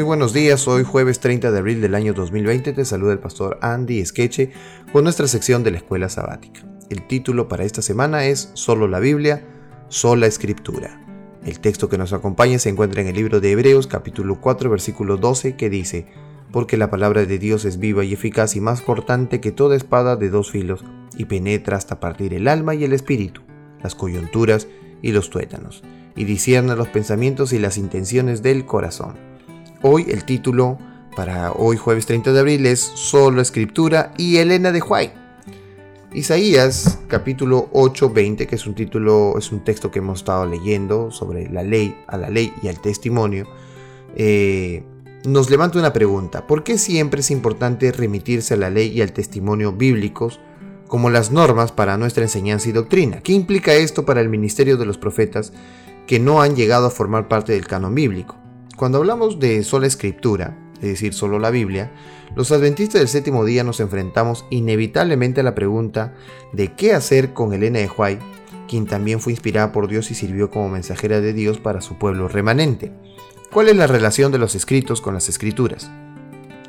Muy buenos días, hoy jueves 30 de abril del año 2020 te saluda el pastor Andy Skeche con nuestra sección de la escuela sabática. El título para esta semana es Solo la Biblia, sola escritura. El texto que nos acompaña se encuentra en el libro de Hebreos capítulo 4 versículo 12 que dice, porque la palabra de Dios es viva y eficaz y más cortante que toda espada de dos filos y penetra hasta partir el alma y el espíritu, las coyunturas y los tuétanos, y discierne los pensamientos y las intenciones del corazón Hoy el título para hoy jueves 30 de abril es Solo Escritura y Elena de White. Isaías capítulo 8, 20, que es un título, es un texto que hemos estado leyendo sobre la ley, a la ley y al testimonio, eh, nos levanta una pregunta. ¿Por qué siempre es importante remitirse a la ley y al testimonio bíblicos como las normas para nuestra enseñanza y doctrina? ¿Qué implica esto para el ministerio de los profetas que no han llegado a formar parte del canon bíblico? Cuando hablamos de sola escritura, es decir, solo la Biblia, los adventistas del séptimo día nos enfrentamos inevitablemente a la pregunta de qué hacer con Elena de White, quien también fue inspirada por Dios y sirvió como mensajera de Dios para su pueblo remanente. ¿Cuál es la relación de los escritos con las escrituras?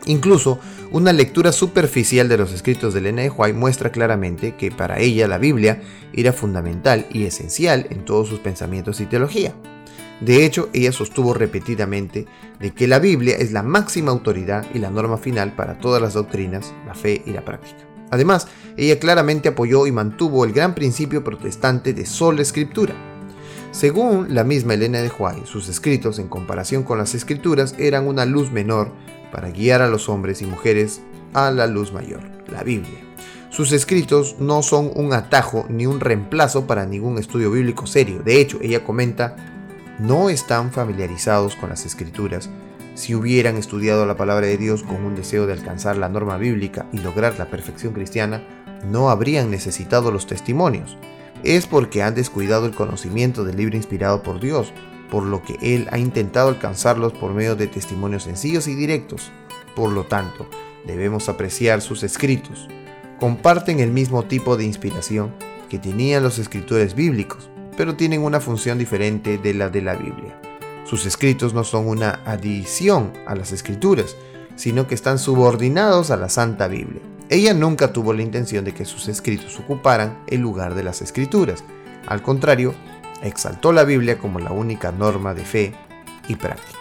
Incluso una lectura superficial de los escritos de Elena de White muestra claramente que para ella la Biblia era fundamental y esencial en todos sus pensamientos y teología. De hecho, ella sostuvo repetidamente de que la Biblia es la máxima autoridad y la norma final para todas las doctrinas, la fe y la práctica. Además, ella claramente apoyó y mantuvo el gran principio protestante de sola escritura. Según la misma Elena de Huay, sus escritos en comparación con las escrituras eran una luz menor para guiar a los hombres y mujeres a la luz mayor, la Biblia. Sus escritos no son un atajo ni un reemplazo para ningún estudio bíblico serio. De hecho, ella comenta no están familiarizados con las escrituras, si hubieran estudiado la palabra de Dios con un deseo de alcanzar la norma bíblica y lograr la perfección cristiana, no habrían necesitado los testimonios. Es porque han descuidado el conocimiento del libro inspirado por Dios, por lo que Él ha intentado alcanzarlos por medio de testimonios sencillos y directos. Por lo tanto, debemos apreciar sus escritos. Comparten el mismo tipo de inspiración que tenían los escritores bíblicos, pero tienen una función diferente de la de la Biblia. Sus escritos no son una adición a las escrituras, sino que están subordinados a la Santa Biblia. Ella nunca tuvo la intención de que sus escritos ocuparan el lugar de las escrituras. Al contrario, exaltó la Biblia como la única norma de fe y práctica.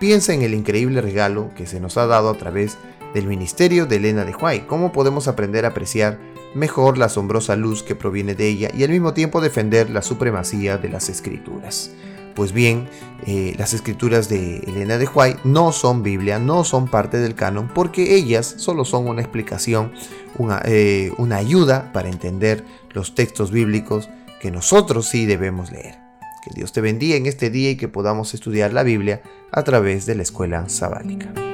Piensa en el increíble regalo que se nos ha dado a través del ministerio de Elena de Huay. ¿Cómo podemos aprender a apreciar mejor la asombrosa luz que proviene de ella y al mismo tiempo defender la supremacía de las escrituras. Pues bien, eh, las escrituras de Elena de White no son Biblia, no son parte del canon, porque ellas solo son una explicación, una, eh, una ayuda para entender los textos bíblicos que nosotros sí debemos leer. Que Dios te bendiga en este día y que podamos estudiar la Biblia a través de la escuela sabática.